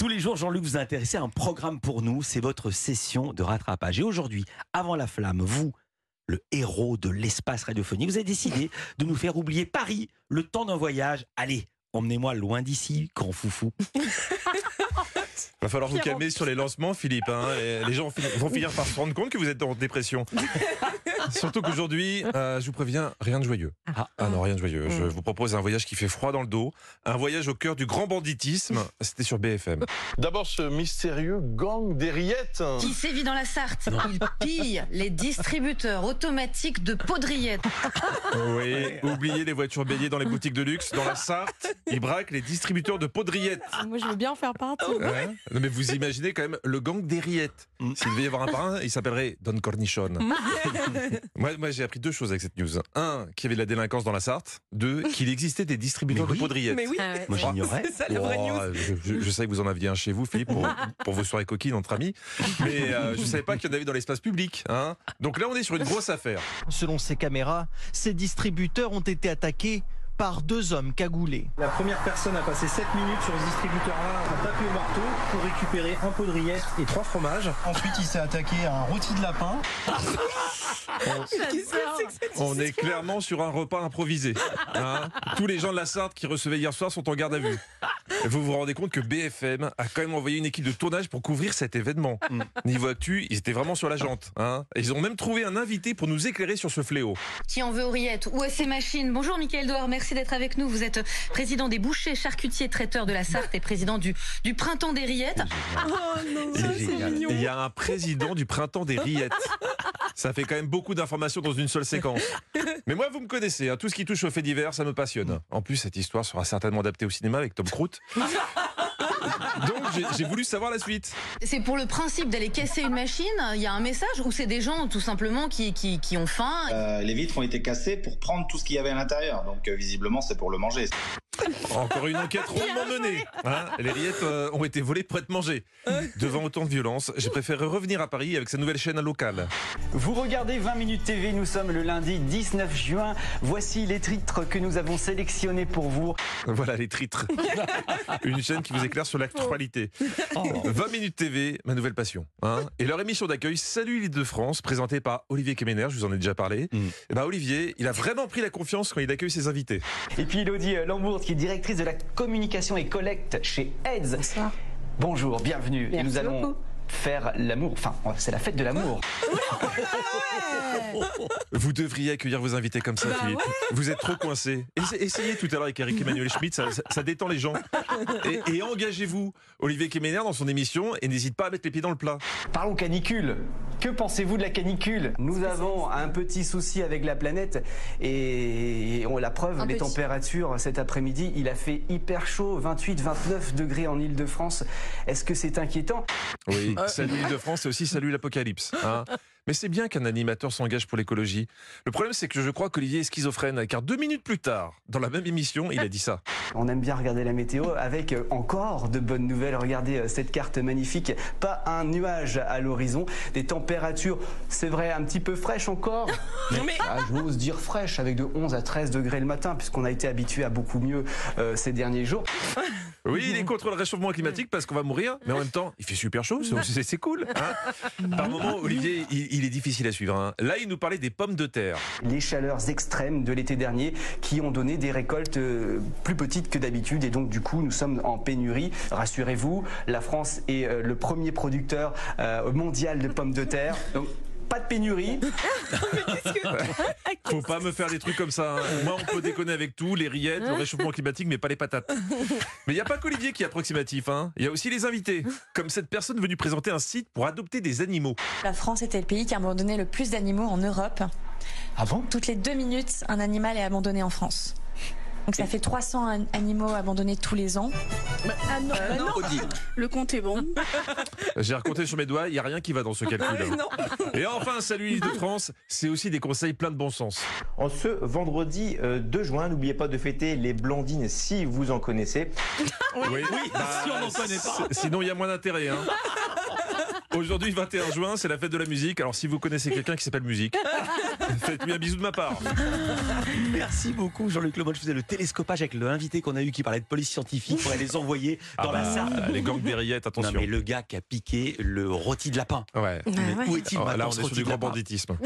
Tous les jours, Jean-Luc vous a intéressé à un programme pour nous. C'est votre session de rattrapage. Et aujourd'hui, avant la flamme, vous, le héros de l'espace radiophonique, vous avez décidé de nous faire oublier Paris le temps d'un voyage. Allez, emmenez-moi loin d'ici, grand foufou. Va falloir vous calmer sur les lancements, Philippe. hein. Les gens vont finir par se rendre compte que vous êtes en dépression. Surtout qu'aujourd'hui, euh, je vous préviens, rien de joyeux. Ah. Ah non, rien de joyeux. Je vous propose un voyage qui fait froid dans le dos, un voyage au cœur du grand banditisme. C'était sur BFM. D'abord, ce mystérieux gang des rillettes. qui sévit dans la Sarthe. Il pille les distributeurs automatiques de poudriettes. Oui, oubliez les voitures béliers dans les boutiques de luxe. Dans la Sarthe, ils braquent les distributeurs de pots de rillettes. Moi, je veux bien en faire partie. Hein? Non, mais vous imaginez quand même le gang des rillettes. Mm. S'il devait y avoir un parrain, il s'appellerait Don Cornichon. moi, moi j'ai appris deux choses avec cette news. Un, qu'il y avait de la délinquance dans la Sarthe. Deux, qu'il existait des distributeurs de pots de rillettes. Mais oui, Ah ouais. Moi, j'ignorais. c'est ça la vraie news. Oh, je, je- je sais que vous en aviez un chez vous, Philippe, pour, pour vos soirées coquines entre amis. Mais euh, je ne savais pas qu'il y en avait dans l'espace public. Hein. Donc là, on est sur une grosse affaire. Selon ces caméras, ces distributeurs ont été attaqués par deux hommes cagoulés. La première personne a passé 7 minutes sur ce distributeur-là à taper au marteau pour récupérer un pot de rillettes et trois fromages. Ensuite, il s'est attaqué à un rôti de lapin. On est clairement sur un repas improvisé. hein. Tous les gens de la Sarthe qui recevaient hier soir sont en garde à vue. Vous vous rendez compte que BFM a quand même envoyé une équipe de tournage pour couvrir cet événement. Niveau actu, ils étaient vraiment sur la jante. hein. Et Ils ont même trouvé un invité pour nous éclairer sur ce fléau. Qui en veut aux rillettes Où est ces machines Bonjour Mickaël Douard, merci d'être avec nous. Vous êtes président des bouchers, charcutiers, traiteurs de la Sarthe et président du, du printemps des rillettes. Oh non, ça c'est mignon. Il y a un président du printemps des rillettes. Ça fait quand même beaucoup d'informations dans une seule séquence. Mais moi, vous me connaissez, hein, tout ce qui touche aux faits divers, ça me passionne. En plus, cette histoire sera certainement adaptée au cinéma avec Tom Cruise. Donc, j'ai- j'ai voulu savoir la suite. C'est pour le principe d'aller casser une machine Il y a un message ou c'est des gens tout simplement qui, qui, qui ont faim? Euh, les vitres ont été cassées pour prendre tout ce qu'il y avait à l'intérieur. Donc euh, visiblement, c'est pour le manger. Encore une enquête rondement menée. hein. les rillettes euh, ont été volées pour être mangées. Devant autant de violence, j'ai préféré revenir à Paris avec sa nouvelle chaîne locale. Vous regardez 20 minutes TV, nous sommes le lundi 19 juin. Voici les titres que nous avons sélectionnés pour vous. Voilà les titres. Une chaîne qui vous éclaire sur l'actualité. 20 minutes TV, ma nouvelle passion. hein. Et leur émission d'accueil Salut l'île de France, présentée par Olivier Kemener, je vous en ai déjà parlé. Mm. Et ben Olivier, il a vraiment pris la confiance quand il accueille ses invités. Et puis Elodie euh, Lambourg, qui est directrice de la communication et collecte chez AIDS. Bonsoir. Bonjour, bienvenue. Et nous allons beaucoup. faire l'amour. Enfin, c'est la fête de l'amour. Vous devriez accueillir vos invités comme ça, Bah Philippe. Vous êtes trop coincé. Essayez tout à l'heure avec Eric Emmanuel Schmitt, ça, ça- ça détend les gens. Et, et engagez-vous, Olivier Kemener, dans son émission, et n'hésite pas à mettre les pieds dans le plat. Parlons canicule. Que pensez-vous de la canicule Nous avons un petit souci avec la planète et on la preuve, Un les petit. températures cet après-midi, il a fait hyper chaud, 28-29 degrés en Ile-de-France. Est-ce que c'est inquiétant? Oui, salut Île-de-France et aussi salut l'Apocalypse. hein. Mais c'est bien qu'un animateur s'engage pour l'écologie. Le problème, c'est que je crois qu'Olivier est schizophrène, car deux minutes plus tard, dans la même émission, il a dit ça. On aime bien regarder la météo avec euh, encore de bonnes nouvelles. Regardez euh, cette carte magnifique. Pas un nuage à l'horizon. Des températures, c'est vrai, un petit peu fraîches encore. Mais- Ah, J'ose dire fraîches avec de 11 à 13 degrés le matin puisqu'on a été habitué à beaucoup mieux euh, ces derniers jours. Oui, il est contre le réchauffement climatique parce qu'on va mourir, mais en même temps, il fait super chaud, c'est- cool. hein. Par moment, Olivier, il, il est difficile à suivre. hein. Là, il nous parlait des pommes de terre. Les chaleurs extrêmes de l'été dernier qui ont donné des récoltes euh, plus petites que d'habitude et donc du coup nous sommes en pénurie. Rassurez-vous, la France est euh, le premier producteur euh, mondial de pommes de terre. Donc pas de pénurie. Faut pas me faire des trucs comme ça. hein. Moi, on peut déconner avec tout, les rillettes, le réchauffement climatique, mais pas les patates. Mais il n'y a pas qu'Olivier qui est approximatif. hein. Il y a aussi les invités, comme cette personne venue présenter un site pour adopter des animaux. La France était le pays qui a abandonné le plus d'animaux en Europe. Avant? Toutes les deux minutes, un animal est abandonné en France. Donc ça fait 300 an- animaux abandonnés tous les ans. Ah non, bah non. le compte est bon. J'ai raconté sur mes doigts, il n'y a rien qui va dans ce calcul. Et enfin, salut l'île de France, c'est aussi des conseils pleins de bon sens. En ce vendredi euh, 2 juin, n'oubliez pas de fêter les blondines si vous en connaissez. Oui, si on n'en connaît pas. Sinon, il y a moins d'intérêt. hein. Aujourd'hui, 21 juin, c'est la fête de la musique. Alors, si vous connaissez quelqu'un qui s'appelle Musique, faites-lui un bisou de ma part. Merci beaucoup Jean-Luc Lemoyne. Je faisais le télescopage avec l'invité qu'on a eu qui parlait de police scientifique pour aller les envoyer dans Ah la bah, Sarthe. Les gangs des rillettes, Non attention. mais le gars qui a piqué le rôti de lapin. Ouais. Mais ouais. Où est-il Oh, maintenant, là, on est sur du grand banditisme.